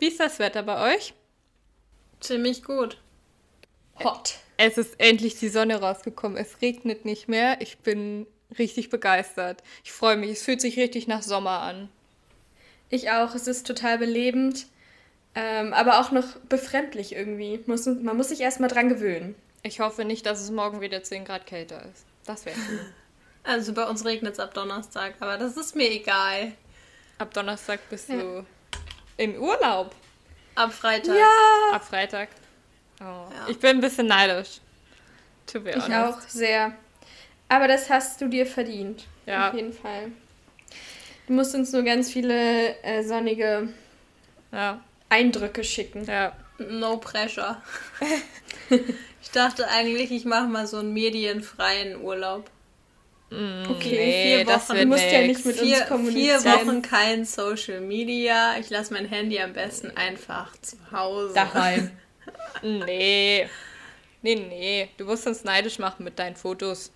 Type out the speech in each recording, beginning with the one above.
Wie ist das Wetter bei euch? Ziemlich gut. Hot. Es ist endlich die Sonne rausgekommen. Es regnet nicht mehr. Ich bin richtig begeistert. Ich freue mich. Es fühlt sich richtig nach Sommer an. Ich auch. Es ist total belebend, ähm, aber auch noch befremdlich irgendwie. Muss, man muss sich erstmal dran gewöhnen. Ich hoffe nicht, dass es morgen wieder 10 Grad kälter ist. Das wäre cool. Also bei uns regnet es ab Donnerstag, aber das ist mir egal. Ab Donnerstag bist ja. du im Urlaub. Ab Freitag. Ja. Ab Freitag. Oh. Ja. Ich bin ein bisschen neidisch. To be honest. Ich auch sehr. Aber das hast du dir verdient. Ja. Auf jeden Fall. Du musst uns nur ganz viele äh, sonnige ja. Eindrücke schicken. Ja. No pressure. ich dachte eigentlich, ich mache mal so einen medienfreien Urlaub. Mm, okay, nee, vier Wochen. du musst nix. ja nicht mit vier, uns kommunizieren. Vier Wochen kein Social Media. Ich lasse mein Handy am besten einfach zu Hause. Daheim. nee. Nee, nee. Du musst uns neidisch machen mit deinen Fotos.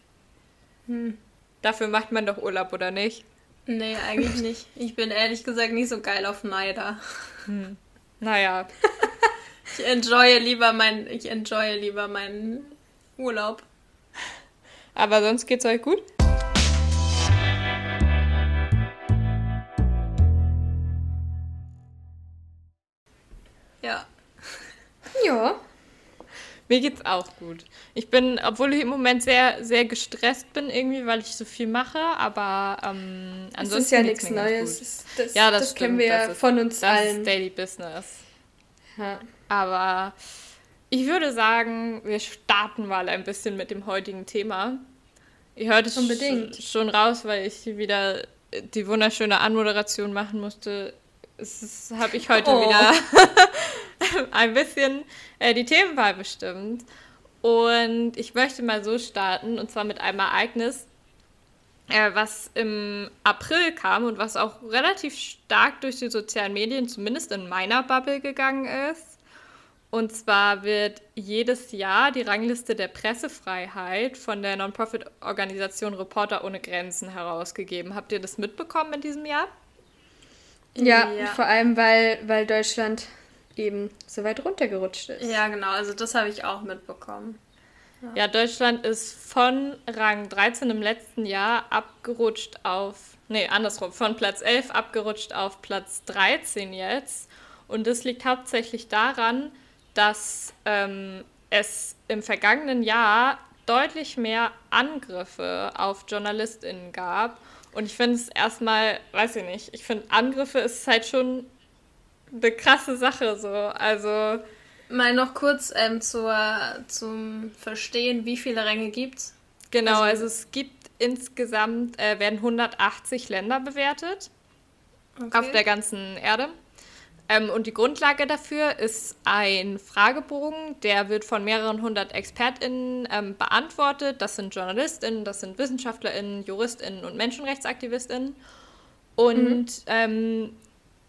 Hm. Dafür macht man doch Urlaub, oder nicht? Nee, eigentlich nicht. Ich bin ehrlich gesagt nicht so geil auf Neider. Hm. Naja. ich enjoye lieber mein, ich enjoye lieber meinen Urlaub. Aber sonst geht's euch gut? Ja. Ja. Mir geht's auch gut. Ich bin, obwohl ich im Moment sehr, sehr gestresst bin, irgendwie, weil ich so viel mache, aber ähm, ansonsten. Das ist ja nichts Neues. Das, ja, das, das kennen wir ja von uns das allen. Das ist Daily Business. Ja. Aber ich würde sagen, wir starten mal ein bisschen mit dem heutigen Thema. Ihr hört es Unbedingt. schon raus, weil ich wieder die wunderschöne Anmoderation machen musste das habe ich heute oh. wieder ein bisschen äh, die Themenwahl bestimmt. Und ich möchte mal so starten, und zwar mit einem Ereignis, äh, was im April kam und was auch relativ stark durch die sozialen Medien, zumindest in meiner Bubble, gegangen ist. Und zwar wird jedes Jahr die Rangliste der Pressefreiheit von der Non-Profit-Organisation Reporter ohne Grenzen herausgegeben. Habt ihr das mitbekommen in diesem Jahr? Ja, ja, vor allem, weil, weil Deutschland eben so weit runtergerutscht ist. Ja, genau, also das habe ich auch mitbekommen. Ja. ja, Deutschland ist von Rang 13 im letzten Jahr abgerutscht auf, nee, andersrum, von Platz 11 abgerutscht auf Platz 13 jetzt. Und das liegt hauptsächlich daran, dass ähm, es im vergangenen Jahr deutlich mehr Angriffe auf JournalistInnen gab und ich finde es erstmal, weiß ich nicht, ich finde Angriffe ist halt schon eine krasse Sache so. Also. Mal noch kurz ähm, zur, zum Verstehen, wie viele Ränge gibt es? Genau, also, also, es gibt insgesamt, äh, werden 180 Länder bewertet okay. auf der ganzen Erde. Ähm, und die Grundlage dafür ist ein Fragebogen, der wird von mehreren hundert ExpertInnen ähm, beantwortet. Das sind JournalistInnen, das sind WissenschaftlerInnen, JuristInnen und MenschenrechtsaktivistInnen. Und mhm. ähm,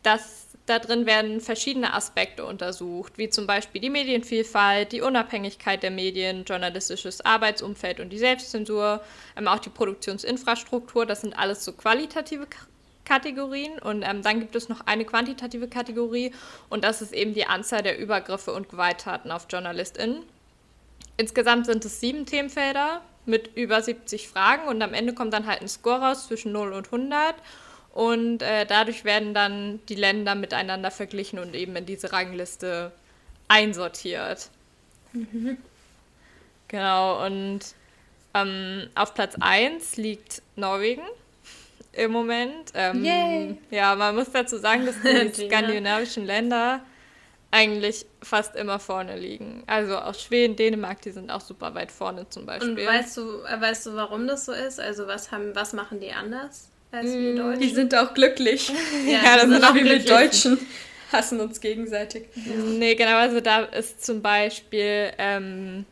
das, da drin werden verschiedene Aspekte untersucht, wie zum Beispiel die Medienvielfalt, die Unabhängigkeit der Medien, journalistisches Arbeitsumfeld und die Selbstzensur, ähm, auch die Produktionsinfrastruktur. Das sind alles so qualitative Kategorien und ähm, dann gibt es noch eine quantitative Kategorie und das ist eben die Anzahl der Übergriffe und Gewalttaten auf JournalistInnen. Insgesamt sind es sieben Themenfelder mit über 70 Fragen und am Ende kommt dann halt ein Score raus zwischen 0 und 100 und äh, dadurch werden dann die Länder miteinander verglichen und eben in diese Rangliste einsortiert. Mhm. Genau, und ähm, auf Platz 1 liegt Norwegen im Moment. Ähm, Yay. Ja, man muss dazu sagen, dass die skandinavischen Länder eigentlich fast immer vorne liegen. Also auch Schweden, Dänemark, die sind auch super weit vorne zum Beispiel. Und weißt du, weißt du, warum das so ist? Also was haben, was machen die anders als mm, die Deutschen? Die sind auch glücklich. ja, ja das sind auch wie wir Deutschen. Hassen uns gegenseitig. Ja. Nee, genau, also da ist zum Beispiel ähm,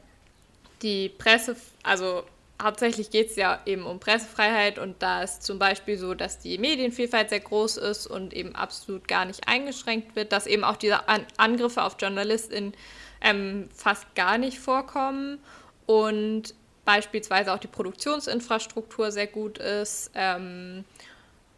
die Presse, also hauptsächlich geht es ja eben um Pressefreiheit und da ist zum Beispiel so, dass die Medienvielfalt sehr groß ist und eben absolut gar nicht eingeschränkt wird, dass eben auch diese An Angriffe auf JournalistInnen ähm, fast gar nicht vorkommen und beispielsweise auch die Produktionsinfrastruktur sehr gut ist. Ähm,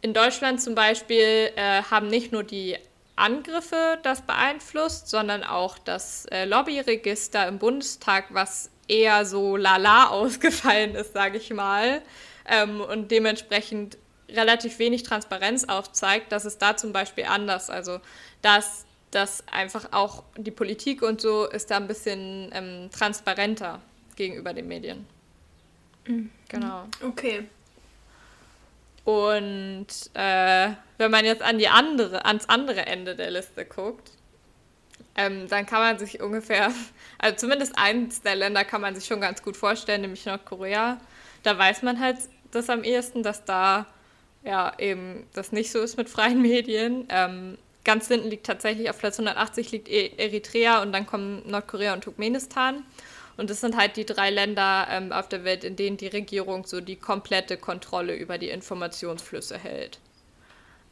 in Deutschland zum Beispiel äh, haben nicht nur die Angriffe das beeinflusst, sondern auch das äh, Lobbyregister im Bundestag, was eher so lala ausgefallen ist, sage ich mal, ähm, und dementsprechend relativ wenig Transparenz aufzeigt, dass es da zum Beispiel anders. Also dass das einfach auch die Politik und so ist da ein bisschen ähm, transparenter gegenüber den Medien. Mhm. Genau. Okay. Und äh, wenn man jetzt an die andere, ans andere Ende der Liste guckt, ähm, dann kann man sich ungefähr, also zumindest eins der Länder kann man sich schon ganz gut vorstellen, nämlich Nordkorea. Da weiß man halt das am ehesten, dass da ja eben das nicht so ist mit freien Medien. Ähm, ganz hinten liegt tatsächlich auf Platz 180 liegt e-, Eritrea und dann kommen Nordkorea und Turkmenistan. Und das sind halt die drei Länder ähm, auf der Welt, in denen die Regierung so die komplette Kontrolle über die Informationsflüsse hält.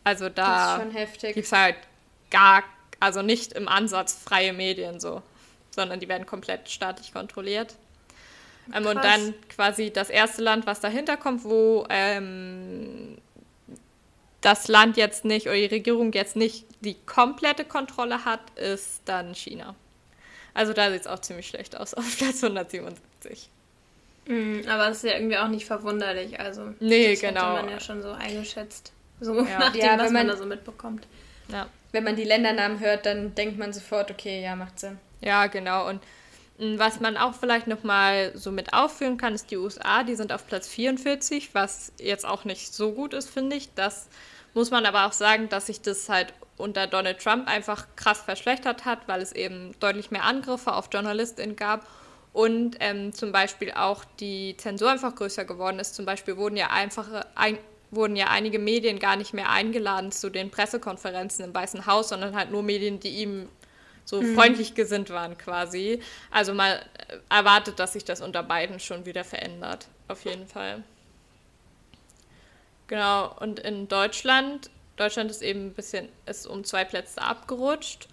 Also da gibt es halt gar, also nicht im Ansatz freie Medien so, sondern die werden komplett staatlich kontrolliert. Ähm, und dann quasi das erste Land, was dahinter kommt, wo ähm, das Land jetzt nicht oder die Regierung jetzt nicht die komplette Kontrolle hat, ist dann China. Also da sieht es auch ziemlich schlecht aus auf Platz 177. Mm, aber das ist ja irgendwie auch nicht verwunderlich. Also nee, das genau. hätte man ja schon so eingeschätzt. So ja. nach dem, ja, was man, man da so mitbekommt. Ja. Wenn man die Ländernamen hört, dann denkt man sofort, okay, ja, macht Sinn. Ja, genau. Und mm, was man auch vielleicht nochmal so mit aufführen kann, ist die USA. Die sind auf Platz 44, was jetzt auch nicht so gut ist, finde ich. Das muss man aber auch sagen, dass sich das halt unter Donald Trump einfach krass verschlechtert hat, weil es eben deutlich mehr Angriffe auf JournalistInnen gab und ähm, zum Beispiel auch die Zensur einfach größer geworden ist. Zum Beispiel wurden ja einfach ein, wurden ja einige Medien gar nicht mehr eingeladen zu den Pressekonferenzen im Weißen Haus, sondern halt nur Medien, die ihm so mhm. freundlich gesinnt waren quasi. Also mal äh, erwartet, dass sich das unter beiden schon wieder verändert, auf jeden Fall. Genau, und in Deutschland Deutschland ist eben ein bisschen, ist um zwei Plätze abgerutscht.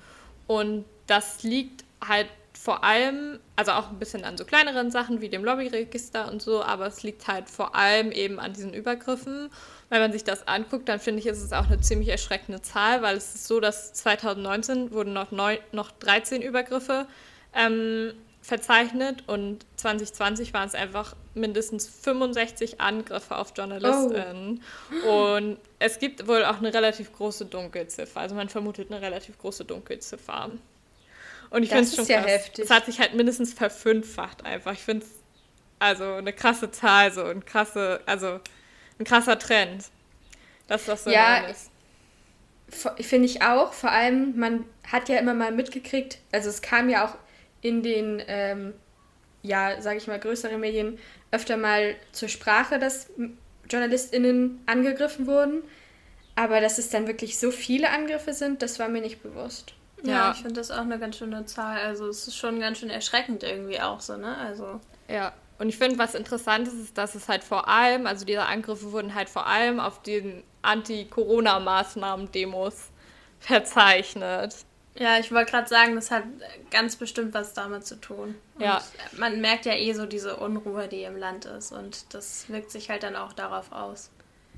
Und das liegt halt vor allem, also auch ein bisschen an so kleineren Sachen wie dem Lobbyregister und so, aber es liegt halt vor allem eben an diesen Übergriffen. Wenn man sich das anguckt, dann finde ich, ist es auch eine ziemlich erschreckende Zahl, weil es ist so, dass 2019 wurden noch, neun, noch 13 Übergriffe ähm, verzeichnet und 2020 waren es einfach mindestens 65 Angriffe auf JournalistInnen. Oh. Und es gibt wohl auch eine relativ große Dunkelziffer. Also man vermutet eine relativ große Dunkelziffer. Und ich finde es schon ja krass. heftig. Es hat sich halt mindestens verfünffacht einfach. Ich finde es also eine krasse Zahl, so ein krasse, also ein krasser Trend, dass das so ja, ist. Finde ich auch. Vor allem, man hat ja immer mal mitgekriegt, also es kam ja auch in den, ähm, ja, sage ich mal, größeren Medien öfter mal zur Sprache, dass JournalistInnen angegriffen wurden. Aber dass es dann wirklich so viele Angriffe sind, das war mir nicht bewusst. Ja, ja. ich finde das auch eine ganz schöne Zahl. Also es ist schon ganz schön erschreckend irgendwie auch so, ne? Also. Ja. Und ich finde, was interessant ist, ist, dass es halt vor allem, also diese Angriffe wurden halt vor allem auf den Anti-Corona-Maßnahmen-Demos verzeichnet. Ja, ich wollte gerade sagen, das hat ganz bestimmt was damit zu tun. Und ja. Man merkt ja eh so diese Unruhe, die im Land ist und das wirkt sich halt dann auch darauf aus.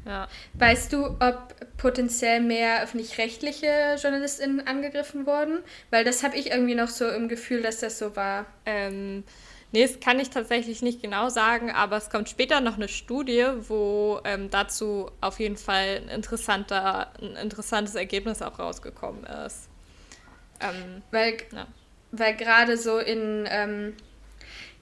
Ja. Weißt du, ob potenziell mehr öffentlich-rechtliche JournalistInnen angegriffen wurden? Weil das habe ich irgendwie noch so im Gefühl, dass das so war. Ähm, nee, das kann ich tatsächlich nicht genau sagen, aber es kommt später noch eine Studie, wo ähm, dazu auf jeden Fall ein, interessanter, ein interessantes Ergebnis auch rausgekommen ist. Ähm, weil ja. weil gerade so in, ähm,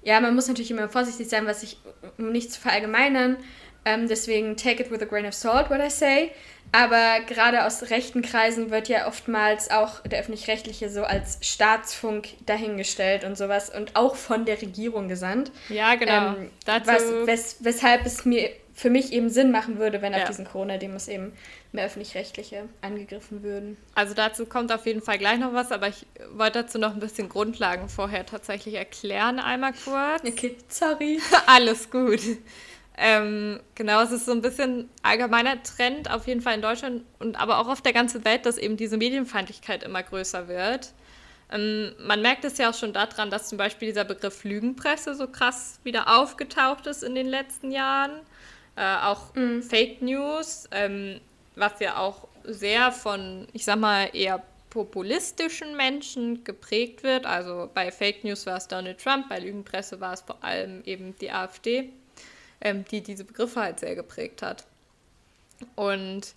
ja, man muss natürlich immer vorsichtig sein, was ich, um nicht zu verallgemeinern, ähm, deswegen take it with a grain of salt, what I say. Aber gerade aus rechten Kreisen wird ja oftmals auch der öffentlich-rechtliche so als Staatsfunk dahingestellt und sowas und auch von der Regierung gesandt. Ja, genau. Ähm, Dazu was, wes, weshalb es mir für mich eben Sinn machen würde, wenn ja. auf diesen Corona-Demos eben mehr öffentlich-rechtliche angegriffen würden. Also dazu kommt auf jeden Fall gleich noch was, aber ich wollte dazu noch ein bisschen Grundlagen vorher tatsächlich erklären, einmal kurz. Okay, sorry. Alles gut. Ähm, genau, es ist so ein bisschen allgemeiner Trend, auf jeden Fall in Deutschland und aber auch auf der ganzen Welt, dass eben diese Medienfeindlichkeit immer größer wird. Ähm, man merkt es ja auch schon daran, dass zum Beispiel dieser Begriff Lügenpresse so krass wieder aufgetaucht ist in den letzten Jahren. Äh, auch mhm. Fake News, ähm, was ja auch sehr von, ich sag mal, eher populistischen Menschen geprägt wird. Also bei Fake News war es Donald Trump, bei Lügenpresse war es vor allem eben die AfD, ähm, die diese Begriffe halt sehr geprägt hat. Und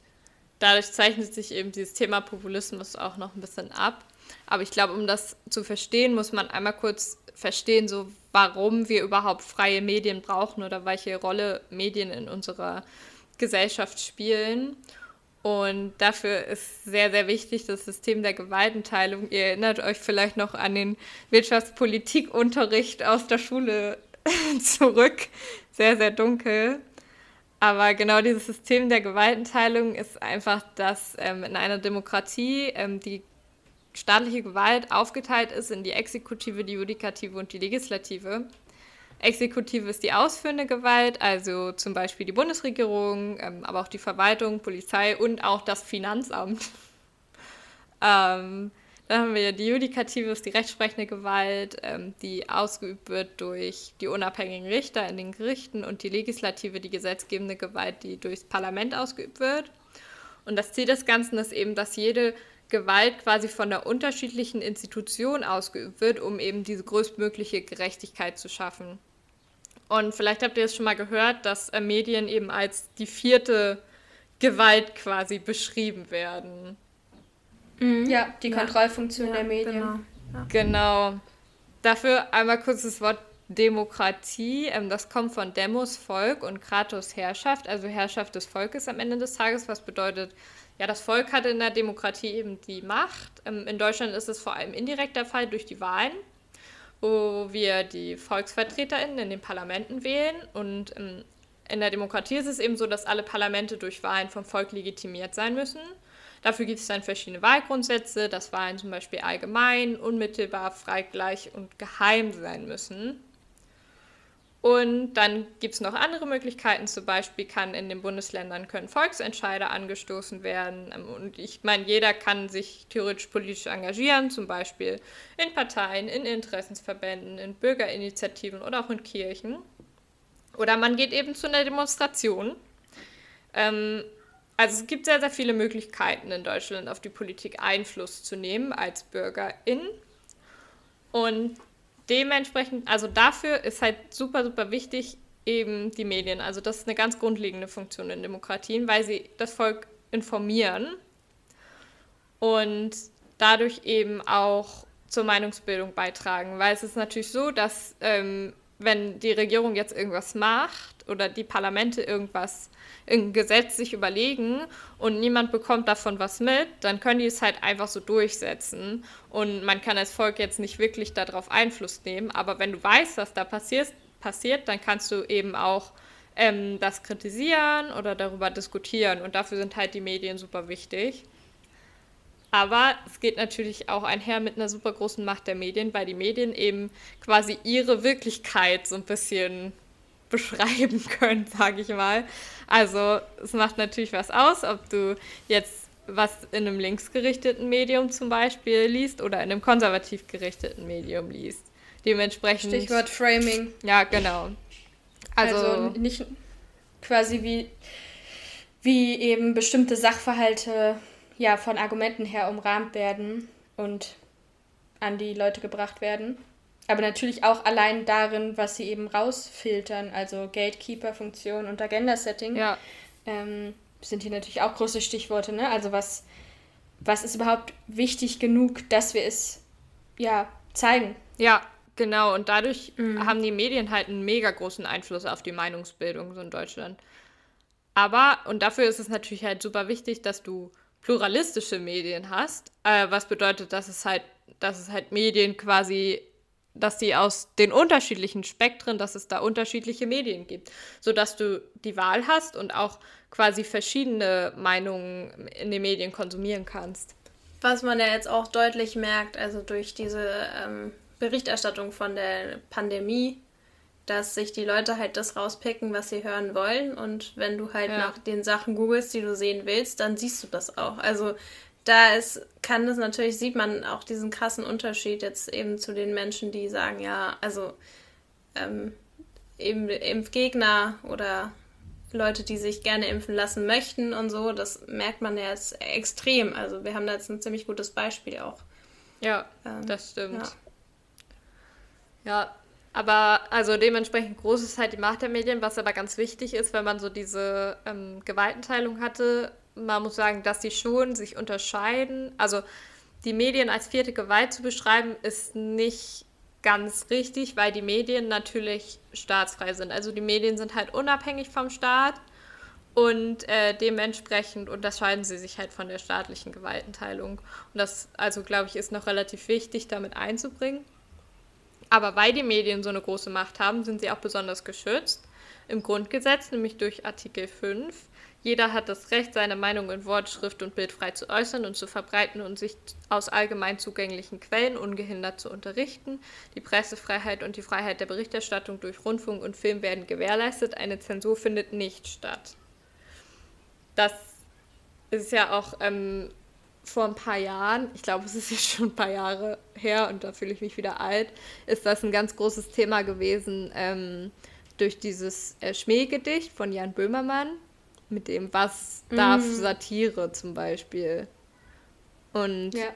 dadurch zeichnet sich eben dieses Thema Populismus auch noch ein bisschen ab. Aber ich glaube, um das zu verstehen, muss man einmal kurz verstehen, so warum wir überhaupt freie Medien brauchen oder welche Rolle Medien in unserer Gesellschaft spielen. Und dafür ist sehr, sehr wichtig das System der Gewaltenteilung. Ihr erinnert euch vielleicht noch an den Wirtschaftspolitikunterricht aus der Schule zurück. Sehr, sehr dunkel. Aber genau dieses System der Gewaltenteilung ist einfach, dass ähm, in einer Demokratie ähm, die staatliche Gewalt aufgeteilt ist in die Exekutive, die Judikative und die Legislative. Exekutive ist die ausführende Gewalt, also zum Beispiel die Bundesregierung, ähm, aber auch die Verwaltung, Polizei und auch das Finanzamt. dann haben wir ja die Judikative, ist die rechtsprechende Gewalt, ähm, die ausgeübt wird durch die unabhängigen Richter in den Gerichten und die Legislative, die gesetzgebende Gewalt, die durchs Parlament ausgeübt wird. Und das Ziel des Ganzen ist eben, dass jede Gewalt quasi von der unterschiedlichen Institution ausgeübt wird, um eben diese größtmögliche Gerechtigkeit zu schaffen. Und vielleicht habt ihr es schon mal gehört, dass äh, Medien eben als die vierte Gewalt quasi beschrieben werden. Mhm. Ja, die ja. Kontrollfunktion ja, der Medien. Genau. Ja. genau. Dafür einmal kurz das Wort Demokratie. Ähm, das kommt von Demos, Volk und Kratos, Herrschaft, also Herrschaft des Volkes am Ende des Tages, was bedeutet, ja, das Volk hat in der Demokratie eben die Macht. Ähm, in Deutschland ist es vor allem indirekt der Fall durch die Wahlen, wo wir die VolksvertreterInnen in den Parlamenten wählen. Und ähm, in der Demokratie ist es eben so, dass alle Parlamente durch Wahlen vom Volk legitimiert sein müssen. Dafür gibt es dann verschiedene Wahlgrundsätze, dass Wahlen zum Beispiel allgemein, unmittelbar, frei, gleich und geheim sein müssen. Und dann gibt es noch andere Möglichkeiten. Zum Beispiel kann in den Bundesländern können Volksentscheide angestoßen werden. Ähm, und ich meine, jeder kann sich theoretisch politisch engagieren, zum Beispiel in Parteien, in Interessensverbänden, in Bürgerinitiativen oder auch in Kirchen. Oder man geht eben zu einer Demonstration. Ähm, also es gibt sehr, sehr viele Möglichkeiten in Deutschland auf die Politik Einfluss zu nehmen als Bürgerin. Und dementsprechend, also dafür ist halt super, super wichtig eben die Medien. Also das ist eine ganz grundlegende Funktion in Demokratien, weil sie das Volk informieren und dadurch eben auch zur Meinungsbildung beitragen. Weil es ist natürlich so, dass ähm, wenn die Regierung jetzt irgendwas macht oder die Parlamente irgendwas ein Gesetz sich überlegen und niemand bekommt davon was mit, dann können die es halt einfach so durchsetzen. Und man kann als Volk jetzt nicht wirklich darauf Einfluss nehmen. Aber wenn du weißt, was da passiert, passiert dann kannst du eben auch ähm, das kritisieren oder darüber diskutieren. Und dafür sind halt die Medien super wichtig. Aber es geht natürlich auch einher mit einer super großen Macht der Medien, weil die Medien eben quasi ihre Wirklichkeit so ein bisschen beschreiben können, sage ich mal. Also es macht natürlich was aus, ob du jetzt was in einem linksgerichteten Medium zum Beispiel liest oder in einem konservativ gerichteten Medium liest. Dementsprechend. Stichwort Framing. Ja, genau. Also, also nicht quasi wie, wie eben bestimmte Sachverhalte ja von Argumenten her umrahmt werden und an die Leute gebracht werden. Aber natürlich auch allein darin, was sie eben rausfiltern, also Gatekeeper-Funktion und Agenda-Setting, ja. ähm, sind hier natürlich auch große Stichworte. Ne? Also was, was ist überhaupt wichtig genug, dass wir es ja zeigen? Ja, genau. Und dadurch mhm. haben die Medien halt einen mega großen Einfluss auf die Meinungsbildung so in Deutschland. Aber, und dafür ist es natürlich halt super wichtig, dass du pluralistische Medien hast, äh, was bedeutet, dass es halt, dass es halt Medien quasi dass die aus den unterschiedlichen Spektren, dass es da unterschiedliche Medien gibt, sodass du die Wahl hast und auch quasi verschiedene Meinungen in den Medien konsumieren kannst. Was man ja jetzt auch deutlich merkt, also durch diese ähm, Berichterstattung von der Pandemie, dass sich die Leute halt das rauspicken, was sie hören wollen. Und wenn du halt ja. nach den Sachen googelst, die du sehen willst, dann siehst du das auch. Also da ist, kann das natürlich, sieht man auch diesen krassen Unterschied jetzt eben zu den Menschen, die sagen, ja, also ähm, eben Impfgegner oder Leute, die sich gerne impfen lassen möchten und so. Das merkt man ja jetzt extrem. Also wir haben da jetzt ein ziemlich gutes Beispiel auch. Ja, ähm, das stimmt. Ja. ja. aber also dementsprechend groß ist halt die Macht der Medien, was aber ganz wichtig ist, wenn man so diese ähm, Gewaltenteilung hatte. Man muss sagen, dass die schon sich unterscheiden. Also die Medien als vierte Gewalt zu beschreiben, ist nicht ganz richtig, weil die Medien natürlich staatsfrei sind. Also die Medien sind halt unabhängig vom Staat und äh, dementsprechend unterscheiden sie sich halt von der staatlichen Gewaltenteilung. Und das, also glaube ich, ist noch relativ wichtig, damit einzubringen. Aber weil die Medien so eine große Macht haben, sind sie auch besonders geschützt im Grundgesetz, nämlich durch Artikel 5. Jeder hat das Recht, seine Meinung in Wort, Schrift und Bild frei zu äußern und zu verbreiten und sich aus allgemein zugänglichen Quellen ungehindert zu unterrichten. Die Pressefreiheit und die Freiheit der Berichterstattung durch Rundfunk und Film werden gewährleistet. Eine Zensur findet nicht statt. Das ist ja auch ähm, vor ein paar Jahren, ich glaube, es ist jetzt schon ein paar Jahre her und da fühle ich mich wieder alt, ist das ein ganz großes Thema gewesen ähm, durch dieses äh, Schmähgedicht von Jan Böhmermann mit dem, was darf mm. Satire zum Beispiel. Und ja.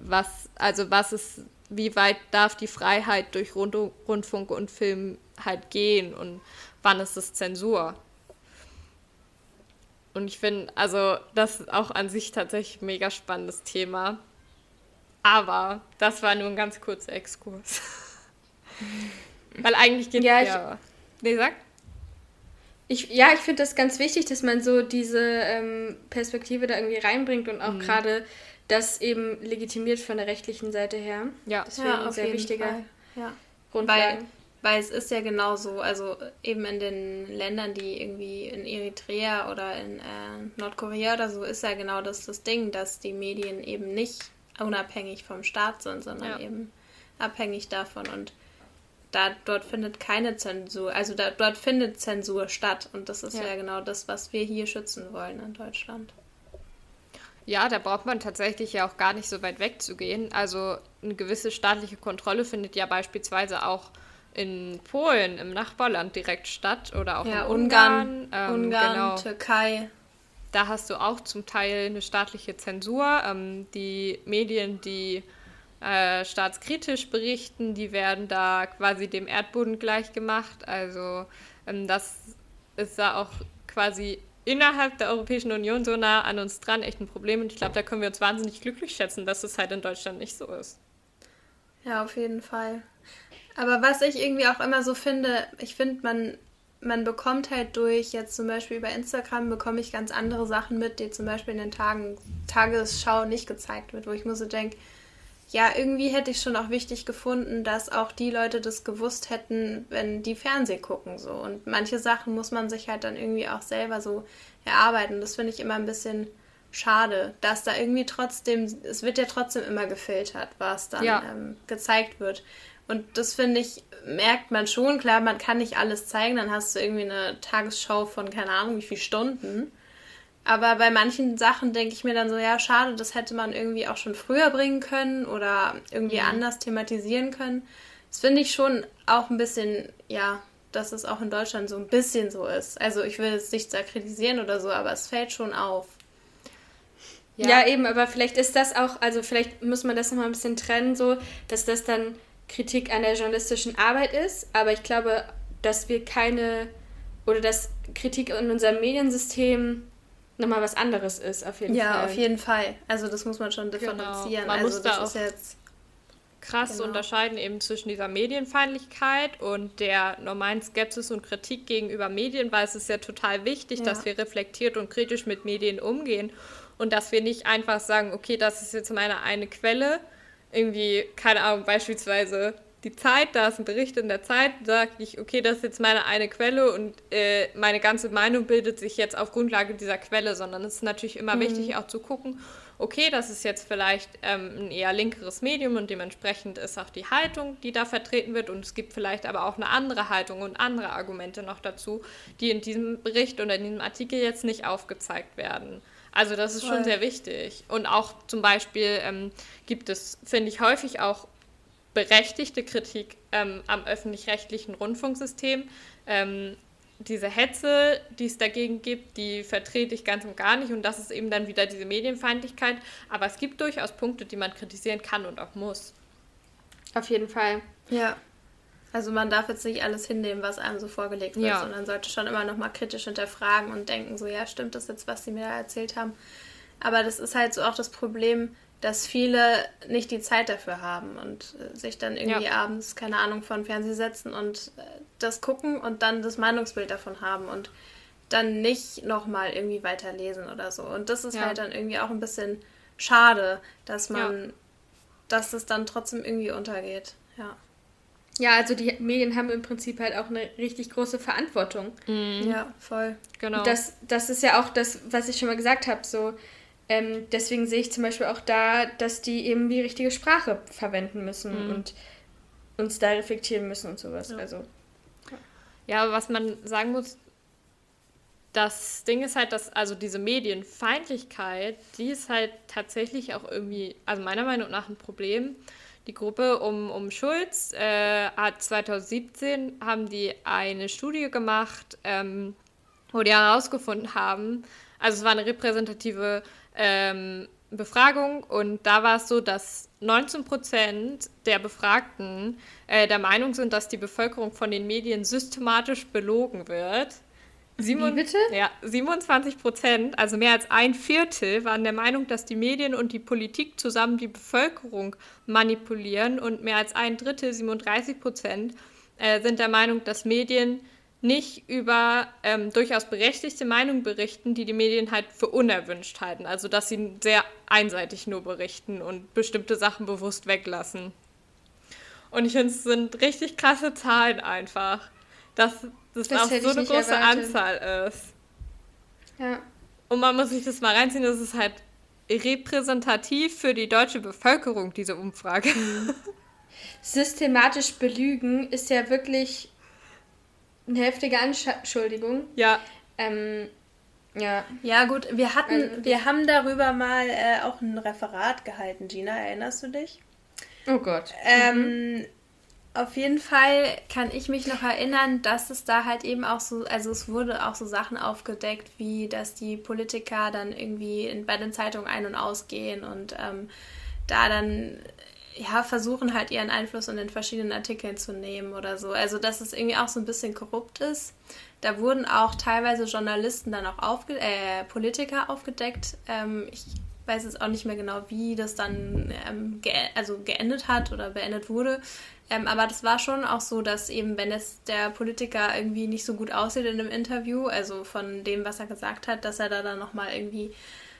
was, also was ist, wie weit darf die Freiheit durch Rund Rundfunk und Film halt gehen und wann ist es Zensur? Und ich finde, also das ist auch an sich tatsächlich ein mega spannendes Thema. Aber das war nur ein ganz kurzer Exkurs. Weil eigentlich geht es ja. ja. Nee, sag. Ich, ja, ich finde das ganz wichtig, dass man so diese ähm, Perspektive da irgendwie reinbringt und auch mhm. gerade das eben legitimiert von der rechtlichen Seite her. Ja, das wäre ja, ein sehr wichtiger ja. Weil, weil es ist ja genauso, also eben in den Ländern, die irgendwie in Eritrea oder in äh, Nordkorea oder so, ist ja genau das das Ding, dass die Medien eben nicht unabhängig vom Staat sind, sondern ja. eben abhängig davon. Und da dort findet keine Zensur, also da, dort findet Zensur statt und das ist ja. ja genau das, was wir hier schützen wollen in Deutschland. Ja, da braucht man tatsächlich ja auch gar nicht so weit wegzugehen. Also eine gewisse staatliche Kontrolle findet ja beispielsweise auch in Polen, im Nachbarland direkt statt oder auch ja, in Ungarn. Ungarn, ähm, Ungarn genau. Türkei. Da hast du auch zum Teil eine staatliche Zensur. Ähm, die Medien, die äh, staatskritisch berichten, die werden da quasi dem Erdboden gleichgemacht. Also ähm, das ist da auch quasi innerhalb der Europäischen Union so nah an uns dran echt ein Problem. Und ich glaube, da können wir uns wahnsinnig glücklich schätzen, dass es halt in Deutschland nicht so ist. Ja, auf jeden Fall. Aber was ich irgendwie auch immer so finde, ich finde, man, man bekommt halt durch, jetzt zum Beispiel über Instagram bekomme ich ganz andere Sachen mit, die zum Beispiel in den Tagen, Tagesschau nicht gezeigt wird, wo ich mir so denke, ja, irgendwie hätte ich schon auch wichtig gefunden, dass auch die Leute das gewusst hätten, wenn die Fernseh gucken so. Und manche Sachen muss man sich halt dann irgendwie auch selber so erarbeiten. Das finde ich immer ein bisschen schade, dass da irgendwie trotzdem, es wird ja trotzdem immer gefiltert, was dann ja. ähm, gezeigt wird. Und das finde ich, merkt man schon. Klar, man kann nicht alles zeigen, dann hast du irgendwie eine Tagesschau von keine Ahnung wie viele Stunden. Aber bei manchen Sachen denke ich mir dann so, ja, schade, das hätte man irgendwie auch schon früher bringen können oder irgendwie mhm. anders thematisieren können. Das finde ich schon auch ein bisschen, ja, dass es auch in Deutschland so ein bisschen so ist. Also ich will es nicht kritisieren oder so, aber es fällt schon auf. Ja. ja, eben, aber vielleicht ist das auch, also vielleicht muss man das nochmal ein bisschen trennen, so, dass das dann Kritik an der journalistischen Arbeit ist, aber ich glaube, dass wir keine, oder dass Kritik in unserem Mediensystem nochmal was anderes ist, auf jeden ja, Fall. Ja, auf jeden Fall. Also das muss man schon genau. differenzieren. Genau. Man also muss da auch krass genau. unterscheiden eben zwischen dieser Medienfeindlichkeit und der normalen Skepsis und Kritik gegenüber Medien, weil es ist ja total wichtig, ja. dass wir reflektiert und kritisch mit Medien umgehen und dass wir nicht einfach sagen, okay, das ist jetzt meine eine Quelle, irgendwie, keine Ahnung, beispielsweise die Zeit, da ist ein Bericht in der Zeit, sage ich, okay, das ist jetzt meine eine Quelle und äh, meine ganze Meinung bildet sich jetzt auf Grundlage dieser Quelle, sondern es ist natürlich immer mhm. wichtig auch zu gucken, okay, das ist jetzt vielleicht ähm, ein eher linkeres Medium und dementsprechend ist auch die Haltung, die da vertreten wird und es gibt vielleicht aber auch eine andere Haltung und andere Argumente noch dazu, die in diesem Bericht oder in diesem Artikel jetzt nicht aufgezeigt werden. Also das ist Voll. schon sehr wichtig. Und auch zum Beispiel ähm, gibt es, finde ich, häufig auch berechtigte Kritik ähm, am öffentlich-rechtlichen Rundfunksystem. Ähm, diese Hetze, die es dagegen gibt, die vertrete ich ganz und gar nicht. Und das ist eben dann wieder diese Medienfeindlichkeit. Aber es gibt durchaus Punkte, die man kritisieren kann und auch muss. Auf jeden Fall. Ja. Also man darf jetzt nicht alles hinnehmen, was einem so vorgelegt wird, ja. sondern sollte schon immer noch mal kritisch hinterfragen und denken, so ja, stimmt das jetzt, was sie mir da erzählt haben. Aber das ist halt so auch das Problem, dass viele nicht die Zeit dafür haben und äh, sich dann irgendwie ja. abends, keine Ahnung, von Fernseh setzen und äh, das gucken und dann das Meinungsbild davon haben und dann nicht nochmal irgendwie weiterlesen oder so. Und das ist ja. halt dann irgendwie auch ein bisschen schade, dass man, ja. dass es dann trotzdem irgendwie untergeht. Ja. Ja, also die Medien haben im Prinzip halt auch eine richtig große Verantwortung. Mhm. Ja, voll. Genau. Das, das ist ja auch das, was ich schon mal gesagt habe. So, ähm, deswegen sehe ich zum Beispiel auch da, dass die eben die richtige Sprache verwenden müssen mhm. und uns da reflektieren müssen und sowas. Ja. Also. Ja, was man sagen muss, das Ding ist halt, dass also diese Medienfeindlichkeit, die ist halt tatsächlich auch irgendwie, also meiner Meinung nach ein Problem. Die Gruppe um, um Schulz äh, hat 2017 haben die eine Studie gemacht, ähm, wo die herausgefunden haben, also es war eine repräsentative ähm, Befragung und da war es so, dass 19 Prozent der Befragten äh, der Meinung sind, dass die Bevölkerung von den Medien systematisch belogen wird. Wie bitte? Ja, 27 Prozent, also mehr als ein Viertel, waren der Meinung, dass die Medien und die Politik zusammen die Bevölkerung manipulieren und mehr als ein Drittel, 37 Prozent, äh, sind der Meinung, dass Medien nicht über ähm, durchaus berechtigte Meinungen berichten, die die Medien halt für unerwünscht halten. Also dass sie sehr einseitig nur berichten und bestimmte Sachen bewusst weglassen. Und ich finde, es sind richtig krasse Zahlen einfach, dass das, das auch so eine große erwartet. Anzahl ist. Ja. Und man muss sich das mal reinziehen, das ist halt repräsentativ für die deutsche Bevölkerung, diese Umfrage. Systematisch belügen ist ja wirklich eine heftige Anschuldigung. Ja. Ähm, ja. Ja, gut, wir hatten, also, wir haben darüber mal äh, auch ein Referat gehalten, Gina, erinnerst du dich? Oh Gott. Ähm, mhm. Auf jeden Fall kann ich mich noch erinnern, dass es da halt eben auch so, also es wurde auch so Sachen aufgedeckt, wie dass die Politiker dann irgendwie in, bei den Zeitungen ein- und ausgehen und ähm, da dann ja, versuchen halt ihren Einfluss in den verschiedenen Artikeln zu nehmen oder so. Also, dass es irgendwie auch so ein bisschen korrupt ist. Da wurden auch teilweise Journalisten dann auch aufge äh, Politiker aufgedeckt. Ähm, ich weiß jetzt auch nicht mehr genau, wie das dann ähm, ge also geendet hat oder beendet wurde. Ähm, aber das war schon auch so, dass eben, wenn es der Politiker irgendwie nicht so gut aussieht in einem Interview, also von dem, was er gesagt hat, dass er da dann nochmal irgendwie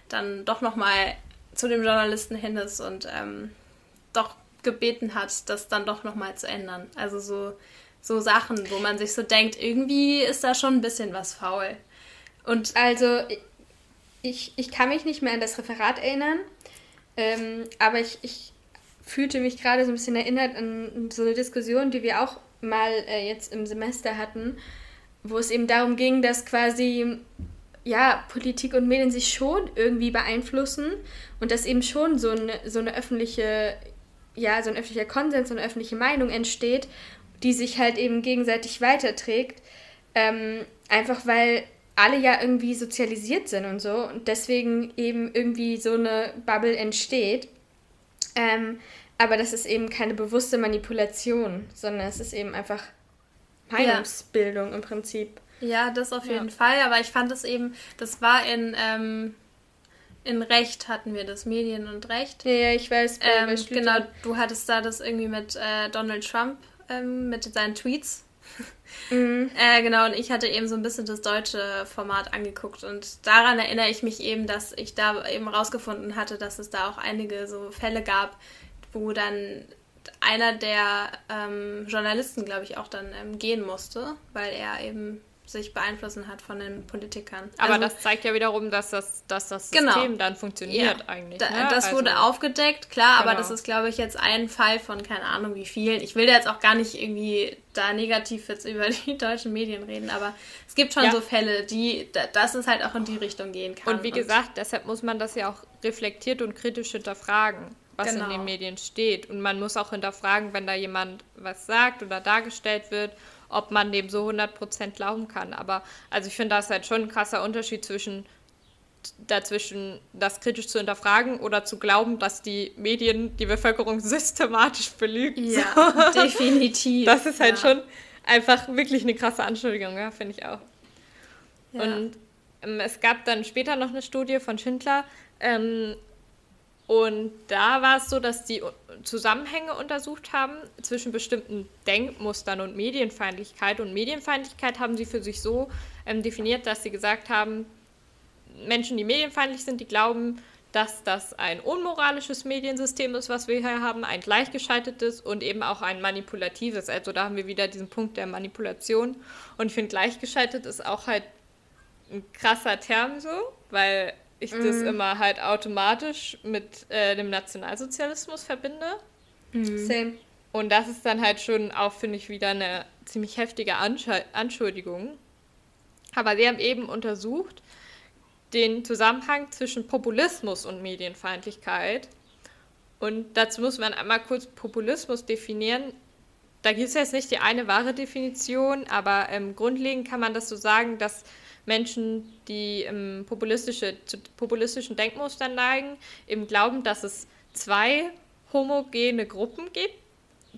dann doch nochmal zu dem Journalisten hin ist und ähm, doch gebeten hat, das dann doch nochmal zu ändern. Also so, so Sachen, wo man sich so denkt, irgendwie ist da schon ein bisschen was faul. Und also ich, ich kann mich nicht mehr an das Referat erinnern, ähm, aber ich, ich fühlte mich gerade so ein bisschen erinnert an so eine Diskussion, die wir auch mal äh, jetzt im Semester hatten, wo es eben darum ging, dass quasi ja, Politik und Medien sich schon irgendwie beeinflussen und dass eben schon so eine, so eine öffentliche ja, so ein öffentlicher Konsens und eine öffentliche Meinung entsteht, die sich halt eben gegenseitig weiterträgt. Ähm, einfach weil alle ja irgendwie sozialisiert sind und so und deswegen eben irgendwie so eine Bubble entsteht. Ähm, aber das ist eben keine bewusste Manipulation, sondern es ist eben einfach Meinungsbildung ja. im Prinzip. Ja, das auf jeden ja. Fall. Aber ich fand es eben, das war in ähm, in Recht hatten wir das, Medien und Recht. Ja, ja ich weiß. Ähm, genau, du hattest da das irgendwie mit äh, Donald Trump, ähm, mit seinen Tweets. Mhm. äh, genau, und ich hatte eben so ein bisschen das deutsche Format angeguckt und daran erinnere ich mich eben, dass ich da eben rausgefunden hatte, dass es da auch einige so Fälle gab, wo dann einer der ähm, Journalisten, glaube ich, auch dann ähm, gehen musste, weil er eben sich beeinflussen hat von den Politikern. Aber also, das zeigt ja wiederum, dass das, dass das genau. System genau. dann funktioniert ja. eigentlich. Da, ne? Das also, wurde aufgedeckt, klar, genau. aber das ist, glaube ich, jetzt ein Fall von keine Ahnung wie vielen. Ich will jetzt auch gar nicht irgendwie da negativ jetzt über die deutschen Medien reden, aber es gibt schon ja. so Fälle, die, dass es halt auch in die Richtung gehen kann. Und wie und gesagt, deshalb muss man das ja auch reflektiert und kritisch hinterfragen was genau. in den Medien steht. Und man muss auch hinterfragen, wenn da jemand was sagt oder dargestellt wird, ob man dem so 100% glauben kann. Aber also ich finde, da ist halt schon ein krasser Unterschied zwischen dazwischen, das kritisch zu hinterfragen oder zu glauben, dass die Medien die Bevölkerung systematisch belügen. Ja, so. definitiv. Das ist halt ja. schon einfach wirklich eine krasse Anschuldigung, ja, finde ich auch. Ja. Und ähm, es gab dann später noch eine Studie von Schindler, ähm, und da war es so, dass die Zusammenhänge untersucht haben zwischen bestimmten Denkmustern und Medienfeindlichkeit. Und Medienfeindlichkeit haben sie für sich so ähm, definiert, dass sie gesagt haben, Menschen, die medienfeindlich sind, die glauben, dass das ein unmoralisches Mediensystem ist, was wir hier haben, ein gleichgeschaltetes und eben auch ein manipulatives. Also da haben wir wieder diesen Punkt der Manipulation. Und ich finde, gleichgeschaltet ist auch halt ein krasser Term so, weil ich mm. das immer halt automatisch mit äh, dem Nationalsozialismus verbinde. Mm. Same. Und das ist dann halt schon auch, finde ich, wieder eine ziemlich heftige Ansch Anschuldigung. Aber sie haben eben untersucht, den Zusammenhang zwischen Populismus und Medienfeindlichkeit. Und dazu muss man einmal kurz Populismus definieren. Da gibt es jetzt nicht die eine wahre Definition, aber ähm, grundlegend kann man das so sagen, dass Menschen, die ähm, populistische, zu populistischen Denkmustern neigen, eben glauben, dass es zwei homogene Gruppen gibt,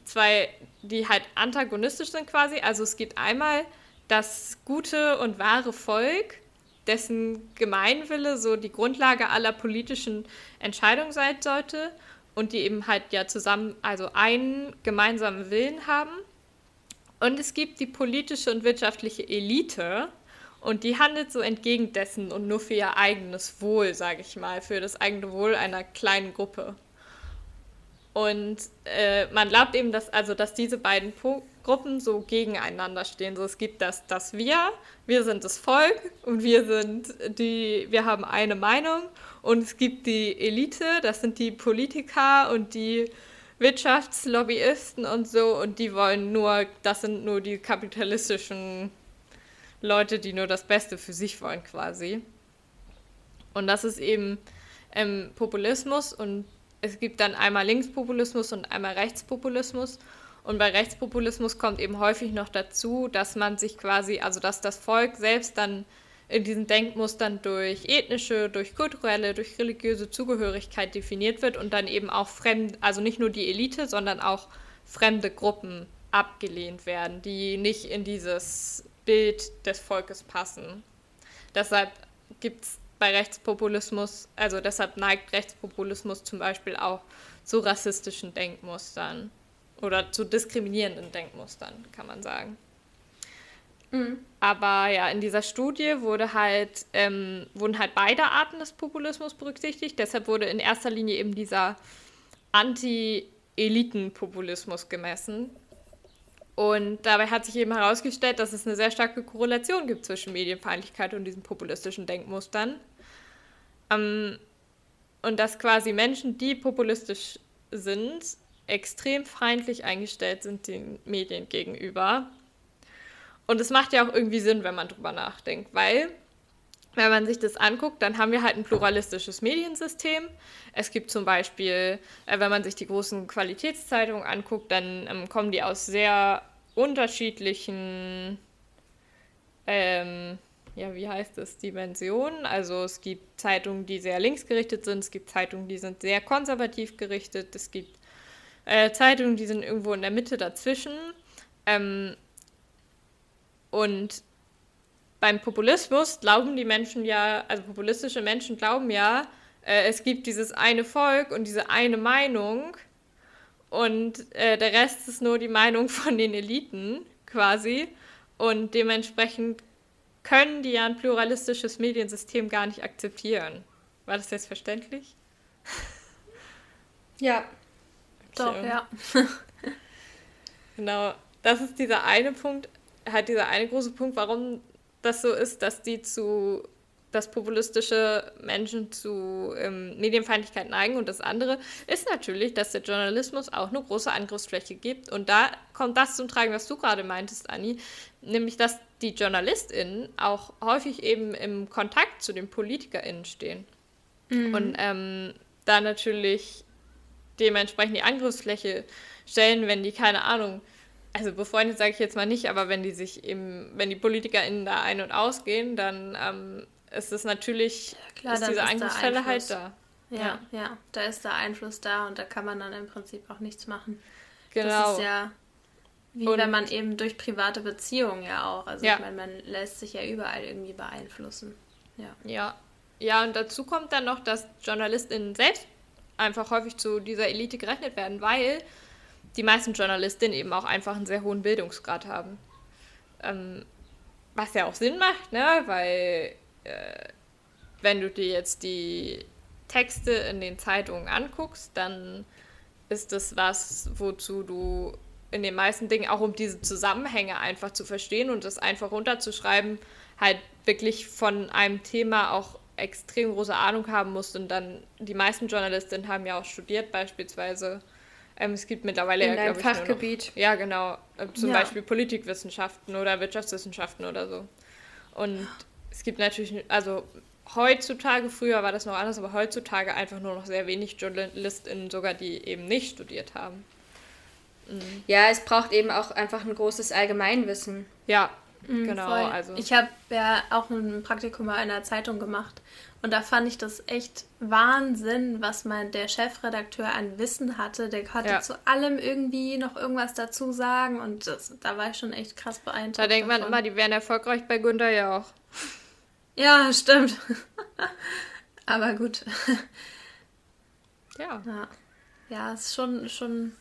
zwei, die halt antagonistisch sind quasi. Also es gibt einmal das gute und wahre Volk, dessen Gemeinwille so die Grundlage aller politischen Entscheidungen sein sollte und die eben halt ja zusammen, also einen gemeinsamen Willen haben. Und es gibt die politische und wirtschaftliche Elite und die handelt so entgegen dessen und nur für ihr eigenes Wohl, sage ich mal, für das eigene Wohl einer kleinen Gruppe. Und äh, man glaubt eben, dass, also, dass diese beiden po Gruppen so gegeneinander stehen. So, es gibt das, das Wir, wir sind das Volk und wir sind die, wir haben eine Meinung. Und es gibt die Elite, das sind die Politiker und die Wirtschaftslobbyisten und so. Und die wollen nur, das sind nur die kapitalistischen Leute, die nur das Beste für sich wollen quasi. Und das ist eben ähm, Populismus und es gibt dann einmal Linkspopulismus und einmal Rechtspopulismus. Und bei Rechtspopulismus kommt eben häufig noch dazu, dass man sich quasi, also dass das Volk selbst dann in diesen Denkmustern durch ethnische, durch kulturelle, durch religiöse Zugehörigkeit definiert wird und dann eben auch fremd, also nicht nur die Elite, sondern auch fremde Gruppen abgelehnt werden, die nicht in dieses Bild des Volkes passen. Deshalb gibt es bei Rechtspopulismus, also deshalb neigt Rechtspopulismus zum Beispiel auch zu rassistischen Denkmustern oder zu diskriminierenden Denkmustern, kann man sagen. Mhm. Aber ja, in dieser Studie wurde halt, ähm, wurden halt beide Arten des Populismus berücksichtigt. Deshalb wurde in erster Linie eben dieser Anti-Eliten-Populismus gemessen. Und dabei hat sich eben herausgestellt, dass es eine sehr starke Korrelation gibt zwischen Medienfeindlichkeit und diesen populistischen Denkmustern. Ähm, und dass quasi Menschen, die populistisch sind, extrem feindlich eingestellt sind den Medien gegenüber. Und es macht ja auch irgendwie Sinn, wenn man drüber nachdenkt, weil wenn man sich das anguckt, dann haben wir halt ein pluralistisches Mediensystem. Es gibt zum Beispiel, äh, wenn man sich die großen Qualitätszeitungen anguckt, dann ähm, kommen die aus sehr unterschiedlichen, ähm, ja, wie heißt es, Dimensionen. Also es gibt Zeitungen, die sehr linksgerichtet sind, es gibt Zeitungen, die sind sehr konservativ gerichtet, es gibt äh, Zeitungen, die sind irgendwo in der Mitte dazwischen. Ähm, und beim Populismus glauben die Menschen ja, also populistische Menschen glauben ja, äh, es gibt dieses eine Volk und diese eine Meinung und äh, der Rest ist nur die Meinung von den Eliten quasi. Und dementsprechend können die ja ein pluralistisches Mediensystem gar nicht akzeptieren. War das jetzt verständlich? Ja, doch, ja. genau, das ist dieser eine Punkt, halt dieser eine große Punkt, warum das so ist, dass die zu, dass populistische Menschen zu ähm, Medienfeindlichkeit neigen. Und das andere ist natürlich, dass der Journalismus auch eine große Angriffsfläche gibt. Und da kommt das zum Tragen, was du gerade meintest, Anni, nämlich, dass die JournalistInnen auch häufig eben im Kontakt zu den PolitikerInnen stehen. Mhm. Und ähm, da natürlich dementsprechend die Angriffsfläche stellen, wenn die, keine Ahnung, also befreundet sage ich jetzt mal nicht, aber wenn die sich eben, wenn die PolitikerInnen da ein- und ausgehen, dann ähm, ist es natürlich, ja, klar, ist diese Einflussfälle halt da. Ja, ja, ja, da ist der Einfluss da und da kann man dann im Prinzip auch nichts machen. Genau. Das ist ja wie und wenn man eben durch private Beziehungen ja auch. Also ja. ich meine, man lässt sich ja überall irgendwie beeinflussen. Ja. Ja. Ja, und dazu kommt dann noch, dass JournalistInnen selbst einfach häufig zu dieser Elite gerechnet werden, weil die meisten Journalistinnen eben auch einfach einen sehr hohen Bildungsgrad haben. Ähm, was ja auch Sinn macht, ne? Weil äh, wenn du dir jetzt die Texte in den Zeitungen anguckst, dann ist das was, wozu du in den meisten Dingen auch um diese Zusammenhänge einfach zu verstehen und das einfach runterzuschreiben, halt wirklich von einem Thema auch extrem große Ahnung haben musst. Und dann, die meisten Journalistinnen haben ja auch studiert beispielsweise. Ähm, es gibt mittlerweile in ja, glaube ich, Fachgebiet. Noch, ja, genau. Äh, zum ja. Beispiel Politikwissenschaften oder Wirtschaftswissenschaften oder so. Und es gibt natürlich, also heutzutage, früher war das noch anders, aber heutzutage einfach nur noch sehr wenig JournalistInnen sogar, die eben nicht studiert haben. Mhm. Ja, es braucht eben auch einfach ein großes Allgemeinwissen. Ja, mhm, genau. Voll. Also. Ich habe ja auch ein Praktikum bei einer Zeitung gemacht und da fand ich das echt Wahnsinn, was mein der Chefredakteur an Wissen hatte. Der konnte ja. zu allem irgendwie noch irgendwas dazu sagen und das, da war ich schon echt krass beeindruckt. Da denkt man immer, die wären erfolgreich bei Günther ja auch. Ja, stimmt. Aber gut. Ja. Ja, ja ist schon, schon,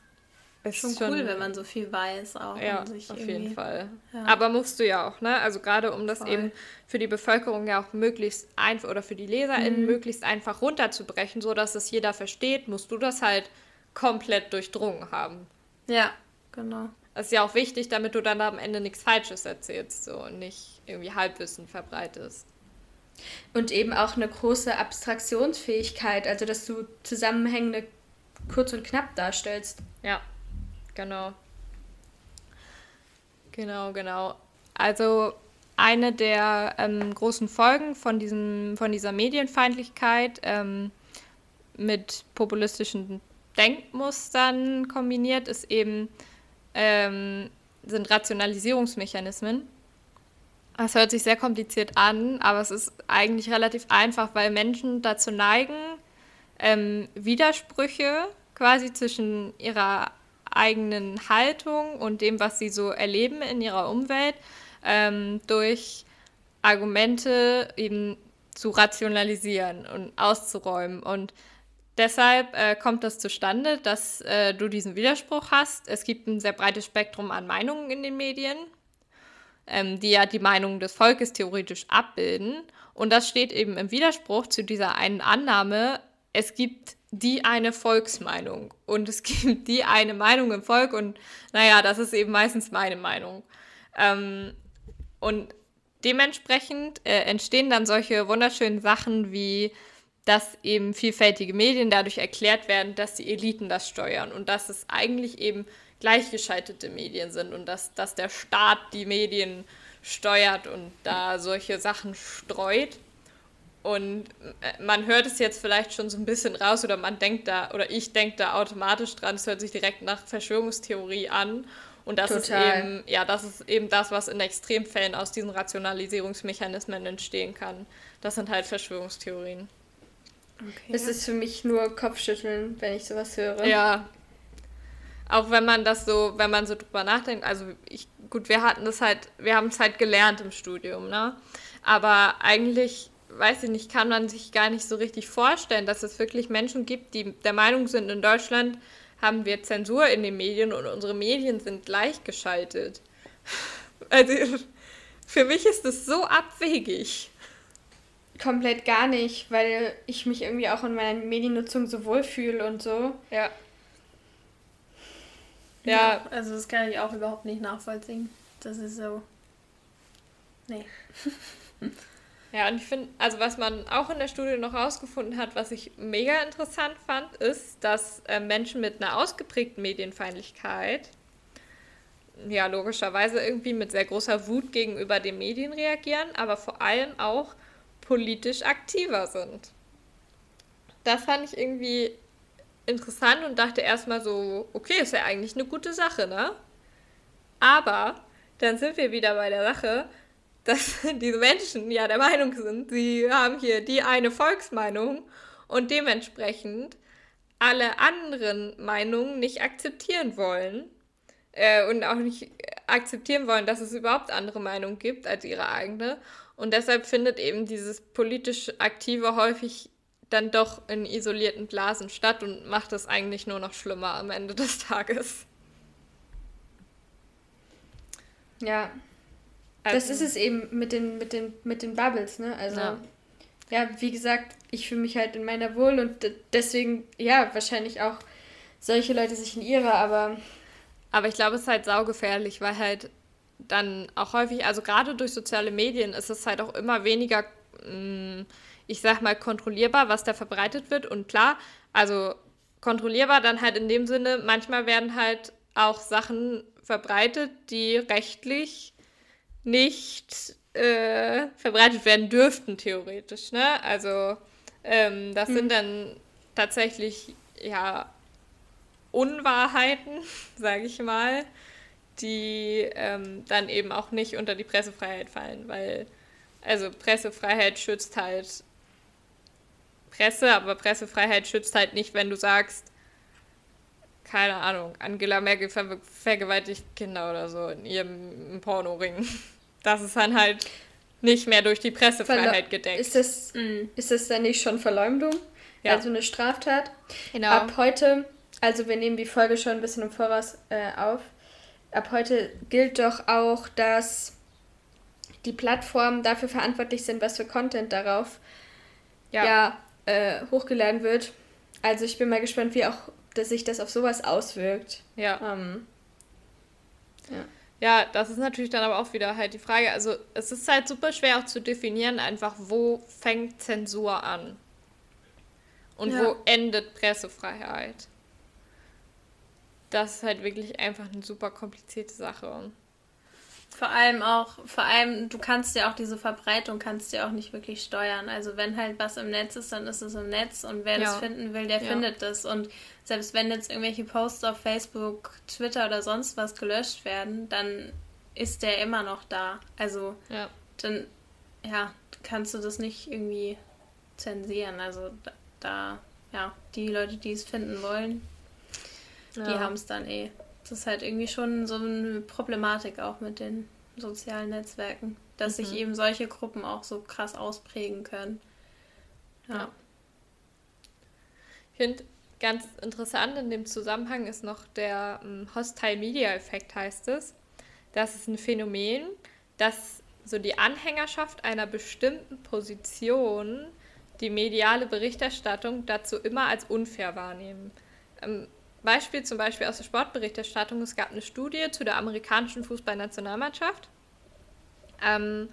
ist schon cool, schon, wenn man so viel weiß auch. Ja, auf jeden Fall. Ja. Aber musst du ja auch, ne? Also gerade um das Voll. eben für die Bevölkerung ja auch möglichst einfach oder für die LeserInnen mhm. möglichst einfach runterzubrechen, sodass es jeder versteht, musst du das halt komplett durchdrungen haben. Ja, genau. Das ist ja auch wichtig, damit du dann am Ende nichts Falsches erzählst so, und nicht irgendwie Halbwissen verbreitest. Und eben auch eine große Abstraktionsfähigkeit, also dass du Zusammenhänge kurz und knapp darstellst. Ja, genau. Genau, genau. Also eine der ähm, großen Folgen von, diesem, von dieser Medienfeindlichkeit ähm, mit populistischen Denkmustern kombiniert ist eben ähm, sind Rationalisierungsmechanismen. Es hört sich sehr kompliziert an, aber es ist eigentlich relativ einfach, weil Menschen dazu neigen, ähm, Widersprüche quasi zwischen ihrer eigenen Haltung und dem, was sie so erleben in ihrer Umwelt, ähm, durch Argumente eben zu rationalisieren und auszuräumen. Und deshalb äh, kommt das zustande, dass äh, du diesen Widerspruch hast. Es gibt ein sehr breites Spektrum an Meinungen in den Medien ähm, die ja die Meinung des Volkes theoretisch abbilden. Und das steht eben im Widerspruch zu dieser einen Annahme, es gibt die eine Volksmeinung und es gibt die eine Meinung im Volk und naja, das ist eben meistens meine Meinung. Ähm, und dementsprechend äh, entstehen dann solche wunderschönen Sachen wie, dass eben vielfältige Medien dadurch erklärt werden, dass die Eliten das steuern und dass es eigentlich eben gleichgeschaltete Medien sind und dass, dass der Staat die Medien steuert und da solche Sachen streut. Und äh, man hört es jetzt vielleicht schon so ein bisschen raus oder man denkt da, oder ich denke da automatisch dran, es hört sich direkt nach Verschwörungstheorie an. Und das Total. ist eben, ja, das ist eben das, was in Extremfällen aus diesen Rationalisierungsmechanismen entstehen kann. Das sind halt Verschwörungstheorien. Okay. Es ist für mich nur Kopfschütteln, wenn ich sowas höre. Ja, auch wenn man das so, wenn man so drüber nachdenkt, also ich, gut, wir hatten das halt, wir haben es halt gelernt im Studium, ne? Aber eigentlich, weiß ich nicht, kann man sich gar nicht so richtig vorstellen, dass es wirklich Menschen gibt, die der Meinung sind, in Deutschland haben wir Zensur in den Medien und unsere Medien sind gleichgeschaltet. Also für mich ist das so abwegig. Komplett gar nicht, weil ich mich irgendwie auch in meiner Mediennutzung so wohlfühle und so. Ja. Ja. Also das kann ich auch überhaupt nicht nachvollziehen. Das ist so. Nee. ja, und ich finde, also was man auch in der Studie noch rausgefunden hat, was ich mega interessant fand, ist, dass äh, Menschen mit einer ausgeprägten Medienfeindlichkeit ja logischerweise irgendwie mit sehr großer Wut gegenüber den Medien reagieren, aber vor allem auch politisch aktiver sind. Das fand ich irgendwie interessant und dachte erstmal so, okay, ist ja eigentlich eine gute Sache, ne? Aber dann sind wir wieder bei der Sache, dass diese Menschen ja der Meinung sind, sie haben hier die eine Volksmeinung und dementsprechend alle anderen Meinungen nicht akzeptieren wollen äh, und auch nicht akzeptieren wollen, dass es überhaupt andere Meinungen gibt als ihre eigene. Und deshalb findet eben dieses politisch Aktive häufig dann doch in isolierten Blasen statt und macht es eigentlich nur noch schlimmer am Ende des Tages. Ja. Also, das ist es eben mit den, mit den, mit den Bubbles, ne? Also, ja. ja, wie gesagt, ich fühle mich halt in meiner wohl und deswegen, ja, wahrscheinlich auch solche Leute sich in ihrer, aber. Aber ich glaube, es ist halt saugefährlich, weil halt dann auch häufig, also gerade durch soziale Medien ist es halt auch immer weniger, mm, ich sag mal, kontrollierbar, was da verbreitet wird. Und klar, also kontrollierbar dann halt in dem Sinne, manchmal werden halt auch Sachen verbreitet, die rechtlich nicht äh, verbreitet werden dürften, theoretisch. Ne? Also ähm, das hm. sind dann tatsächlich ja Unwahrheiten, sage ich mal, die ähm, dann eben auch nicht unter die Pressefreiheit fallen, weil also Pressefreiheit schützt halt Presse, aber Pressefreiheit schützt halt nicht, wenn du sagst, keine Ahnung, Angela Merkel ver vergewaltigt Kinder oder so in ihrem Pornoring. Das ist dann halt nicht mehr durch die Pressefreiheit Verle gedeckt. Ist das, mhm. ist das dann nicht schon Verleumdung? Ja. Also eine Straftat? Genau. Ab heute, also wir nehmen die Folge schon ein bisschen im Voraus äh, auf, ab heute gilt doch auch, dass die Plattformen dafür verantwortlich sind, was für Content darauf ja, ja äh, hochgeladen wird. Also ich bin mal gespannt, wie auch dass sich das auf sowas auswirkt. Ja. Ähm, ja. Ja, das ist natürlich dann aber auch wieder halt die Frage. Also es ist halt super schwer auch zu definieren, einfach wo fängt Zensur an und ja. wo endet Pressefreiheit. Das ist halt wirklich einfach eine super komplizierte Sache. Vor allem auch, vor allem, du kannst ja auch diese Verbreitung kannst ja auch nicht wirklich steuern. Also wenn halt was im Netz ist, dann ist es im Netz und wer ja. das finden will, der ja. findet das. Und selbst wenn jetzt irgendwelche Posts auf Facebook, Twitter oder sonst was gelöscht werden, dann ist der immer noch da. Also ja. dann, ja, kannst du das nicht irgendwie zensieren. Also da, da ja, die Leute, die es finden wollen, die haben es dann eh. Das ist halt irgendwie schon so eine Problematik auch mit den sozialen Netzwerken, dass mhm. sich eben solche Gruppen auch so krass ausprägen können. Ja. ja. Ich finde ganz interessant in dem Zusammenhang ist noch der ähm, Hostile Media Effekt, heißt es. Das ist ein Phänomen, dass so die Anhängerschaft einer bestimmten Position die mediale Berichterstattung dazu immer als unfair wahrnehmen. Ähm, Beispiel zum Beispiel aus der Sportberichterstattung. Es gab eine Studie zu der amerikanischen Fußballnationalmannschaft. Ähm,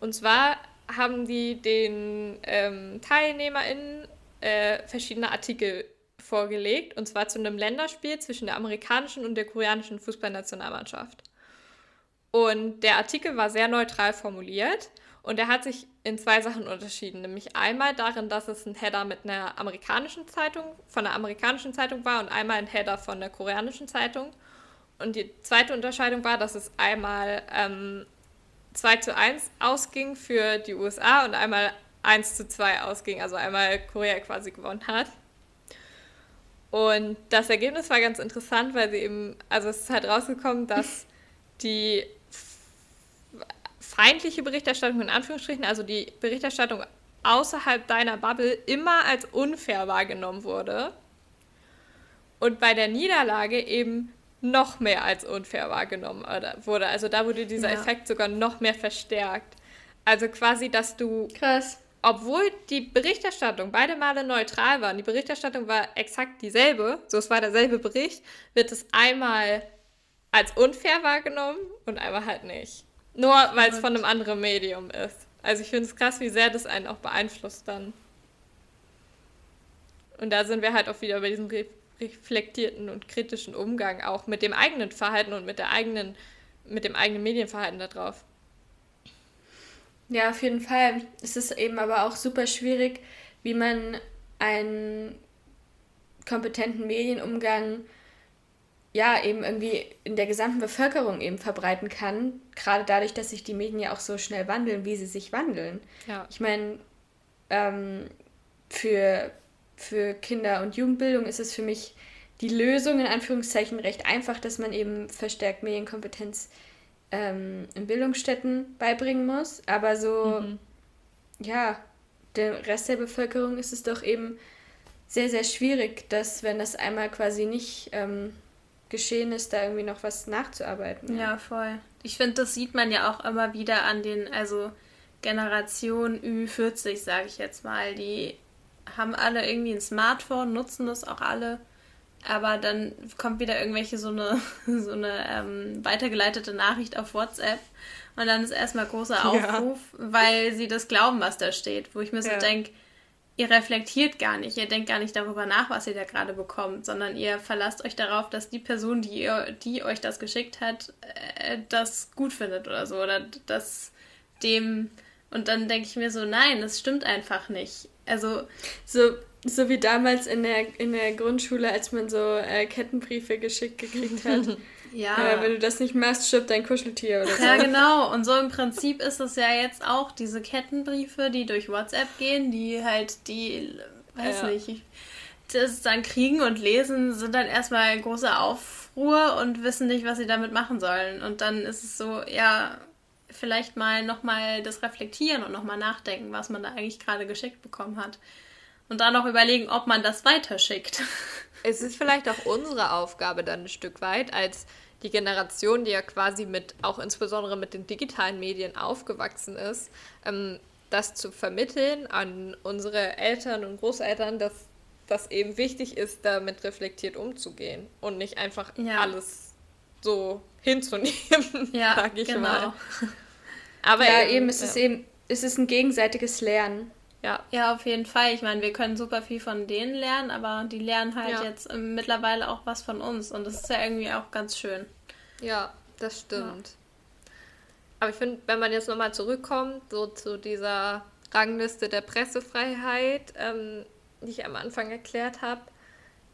und zwar haben die den ähm, TeilnehmerInnen äh, verschiedene Artikel vorgelegt, und zwar zu einem Länderspiel zwischen der amerikanischen und der koreanischen Fußballnationalmannschaft. Und der Artikel war sehr neutral formuliert und er hat sich in zwei Sachen unterschieden. Nämlich einmal darin, dass es ein Header mit einer amerikanischen Zeitung, von einer amerikanischen Zeitung war und einmal ein Header von der koreanischen Zeitung. Und die zweite Unterscheidung war, dass es einmal ähm, 2 zu 1 ausging für die USA und einmal 1 zu 2 ausging, also einmal Korea quasi gewonnen hat. Und das Ergebnis war ganz interessant, weil sie eben, also es ist halt rausgekommen, dass die feindliche Berichterstattung in Anführungsstrichen, also die Berichterstattung außerhalb deiner Bubble, immer als unfair wahrgenommen wurde. Und bei der Niederlage eben noch mehr als unfair wahrgenommen wurde. Also da wurde dieser ja. Effekt sogar noch mehr verstärkt. Also quasi, dass du. Krass. Obwohl die Berichterstattung beide Male neutral war, und die Berichterstattung war exakt dieselbe, so es war derselbe Bericht, wird es einmal als unfair wahrgenommen und einmal halt nicht. Nur weil es von einem anderen Medium ist. Also ich finde es krass, wie sehr das einen auch beeinflusst dann. Und da sind wir halt auch wieder bei diesem re reflektierten und kritischen Umgang auch mit dem eigenen Verhalten und mit der eigenen, mit dem eigenen Medienverhalten da drauf. Ja, auf jeden Fall. Es ist eben aber auch super schwierig, wie man einen kompetenten Medienumgang ja, eben irgendwie in der gesamten Bevölkerung eben verbreiten kann, gerade dadurch, dass sich die Medien ja auch so schnell wandeln, wie sie sich wandeln. Ja. Ich meine, ähm, für, für Kinder- und Jugendbildung ist es für mich die Lösung in Anführungszeichen recht einfach, dass man eben verstärkt Medienkompetenz ähm, in Bildungsstätten beibringen muss. Aber so, mhm. ja, der Rest der Bevölkerung ist es doch eben sehr, sehr schwierig, dass wenn das einmal quasi nicht ähm, geschehen ist, da irgendwie noch was nachzuarbeiten. Ja, voll. Ich finde, das sieht man ja auch immer wieder an den, also Generation Ü40, sage ich jetzt mal, die haben alle irgendwie ein Smartphone, nutzen das auch alle, aber dann kommt wieder irgendwelche so eine, so eine ähm, weitergeleitete Nachricht auf WhatsApp und dann ist erstmal großer Aufruf, ja. weil sie das glauben, was da steht, wo ich mir so ja. denke, ihr reflektiert gar nicht, ihr denkt gar nicht darüber nach, was ihr da gerade bekommt, sondern ihr verlasst euch darauf, dass die Person, die, ihr, die euch das geschickt hat, äh, das gut findet oder so. Oder das dem. Und dann denke ich mir so, nein, das stimmt einfach nicht. Also. So, so wie damals in der, in der Grundschule, als man so äh, Kettenbriefe geschickt gekriegt hat. Ja. Äh, wenn du das nicht machst, stirbt dein Kuscheltier oder so. Ja, genau. Und so im Prinzip ist es ja jetzt auch diese Kettenbriefe, die durch WhatsApp gehen, die halt die, weiß ja. nicht, das dann kriegen und lesen, sind dann erstmal große Aufruhr und wissen nicht, was sie damit machen sollen. Und dann ist es so, ja, vielleicht mal nochmal das reflektieren und nochmal nachdenken, was man da eigentlich gerade geschickt bekommen hat. Und dann noch überlegen, ob man das weiterschickt. Es ist vielleicht auch unsere Aufgabe dann ein Stück weit als die Generation, die ja quasi mit, auch insbesondere mit den digitalen Medien aufgewachsen ist, ähm, das zu vermitteln an unsere Eltern und Großeltern, dass das eben wichtig ist, damit reflektiert umzugehen und nicht einfach ja. alles so hinzunehmen, ja, sage ich genau. mal. Aber ja, eben, eben ist ja. es eben, es ist ein gegenseitiges Lernen. Ja. ja, auf jeden Fall. Ich meine, wir können super viel von denen lernen, aber die lernen halt ja. jetzt mittlerweile auch was von uns und das ist ja irgendwie auch ganz schön. Ja, das stimmt. Ja. Aber ich finde, wenn man jetzt nochmal zurückkommt, so zu dieser Rangliste der Pressefreiheit, ähm, die ich am Anfang erklärt habe,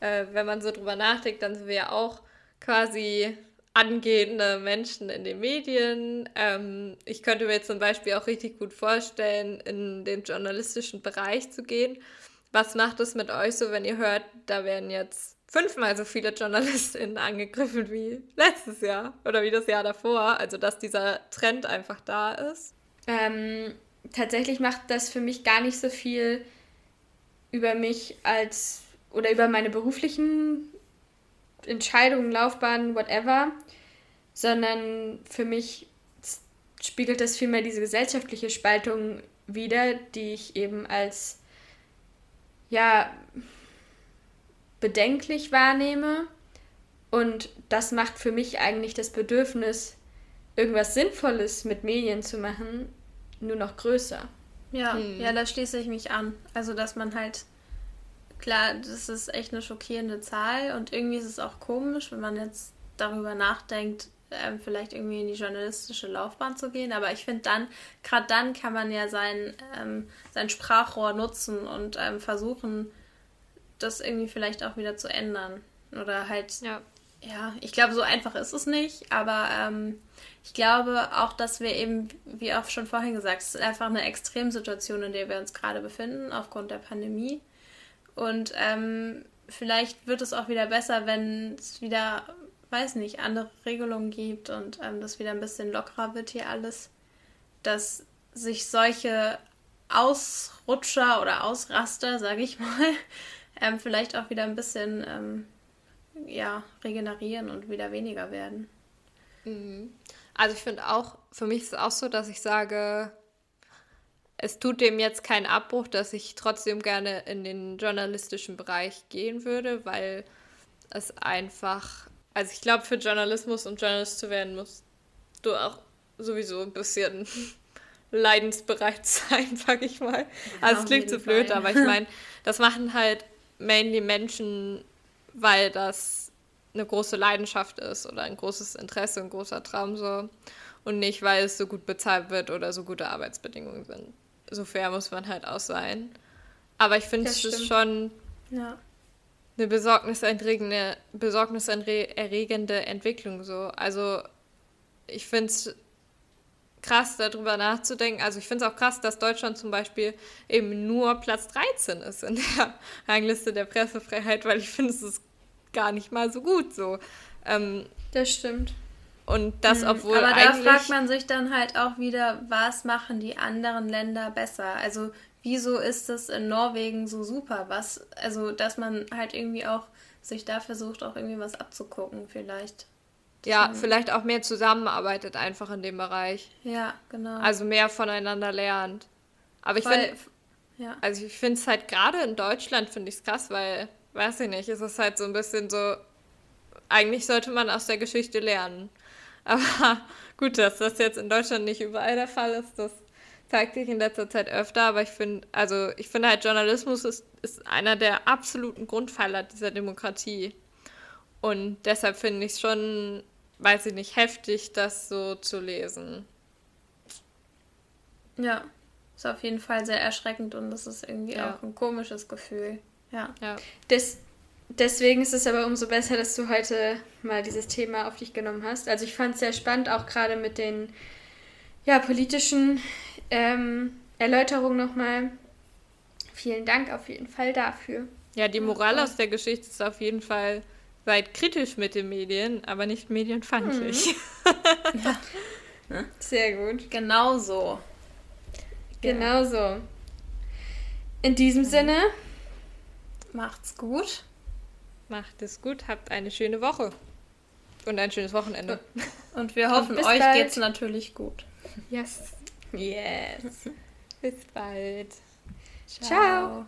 äh, wenn man so drüber nachdenkt, dann sind wir ja auch quasi angehende Menschen in den Medien. Ähm, ich könnte mir zum Beispiel auch richtig gut vorstellen, in den journalistischen Bereich zu gehen. Was macht es mit euch so, wenn ihr hört, da werden jetzt fünfmal so viele JournalistInnen angegriffen wie letztes Jahr oder wie das Jahr davor? Also, dass dieser Trend einfach da ist. Ähm, tatsächlich macht das für mich gar nicht so viel über mich als oder über meine beruflichen Entscheidungen, Laufbahnen, whatever, sondern für mich spiegelt das vielmehr diese gesellschaftliche Spaltung wider, die ich eben als ja bedenklich wahrnehme. Und das macht für mich eigentlich das Bedürfnis, irgendwas Sinnvolles mit Medien zu machen, nur noch größer. Ja, hm. ja, da schließe ich mich an. Also, dass man halt klar, das ist echt eine schockierende Zahl und irgendwie ist es auch komisch, wenn man jetzt darüber nachdenkt, ähm, vielleicht irgendwie in die journalistische Laufbahn zu gehen. Aber ich finde dann, gerade dann kann man ja sein, ähm, sein Sprachrohr nutzen und ähm, versuchen, das irgendwie vielleicht auch wieder zu ändern. Oder halt, ja, ja ich glaube, so einfach ist es nicht, aber ähm, ich glaube auch, dass wir eben, wie auch schon vorhin gesagt, es ist einfach eine Extremsituation, in der wir uns gerade befinden, aufgrund der Pandemie. Und ähm, vielleicht wird es auch wieder besser, wenn es wieder, weiß nicht, andere Regelungen gibt und ähm, das wieder ein bisschen lockerer wird hier alles, dass sich solche Ausrutscher oder Ausraster, sage ich mal, ähm, vielleicht auch wieder ein bisschen ähm, ja, regenerieren und wieder weniger werden. Mhm. Also ich finde auch, für mich ist es auch so, dass ich sage, es tut dem jetzt keinen Abbruch, dass ich trotzdem gerne in den journalistischen Bereich gehen würde, weil es einfach, also ich glaube, für Journalismus und Journalist zu werden, musst du auch sowieso ein bisschen leidensbereit sein, sag ich mal. Ja, also es klingt so blöd, aber ich meine, das machen halt mainly Menschen, weil das eine große Leidenschaft ist oder ein großes Interesse, ein großer Traum so. Und nicht, weil es so gut bezahlt wird oder so gute Arbeitsbedingungen sind so fair muss man halt auch sein. Aber ich finde, es ist schon. Ja. eine besorgniserregende, besorgniserregende Entwicklung so. Also ich finde es krass, darüber nachzudenken. Also ich finde es auch krass, dass Deutschland zum Beispiel eben nur Platz 13 ist in der Rangliste der Pressefreiheit, weil ich finde, es ist gar nicht mal so gut so. Ähm, das stimmt. Und das, mhm. obwohl Aber da fragt man sich dann halt auch wieder, was machen die anderen Länder besser? Also wieso ist es in Norwegen so super? Was, also dass man halt irgendwie auch sich da versucht, auch irgendwie was abzugucken vielleicht. Ja, vielleicht auch mehr zusammenarbeitet einfach in dem Bereich. Ja, genau. Also mehr voneinander lernt. Aber ich finde, ja. also ich finde es halt gerade in Deutschland finde ich es krass, weil, weiß ich nicht, es ist halt so ein bisschen so, eigentlich sollte man aus der Geschichte lernen. Aber gut, dass das jetzt in Deutschland nicht überall der Fall ist, das zeigt sich in letzter Zeit öfter. Aber ich finde, also ich finde halt, Journalismus ist, ist einer der absoluten Grundpfeiler dieser Demokratie. Und deshalb finde ich es schon, weiß ich nicht, heftig, das so zu lesen. Ja, ist auf jeden Fall sehr erschreckend und das ist irgendwie ja. auch ein komisches Gefühl. Ja. ja. Das, deswegen ist es aber umso besser, dass du heute mal dieses Thema auf dich genommen hast. Also ich fand es sehr spannend, auch gerade mit den ja, politischen ähm, Erläuterungen nochmal. Vielen Dank auf jeden Fall dafür. Ja, die Moral aus der Geschichte ist auf jeden Fall, seid kritisch mit den Medien, aber nicht medienfeindlich. Mhm. ja. Sehr gut. Genau so. Genau so. In diesem Sinne. Macht's gut. Macht es gut, habt eine schöne Woche. Und ein schönes Wochenende. Und wir hoffen, Und euch bald. geht's natürlich gut. Yes. Yes. bis bald. Ciao. Ciao.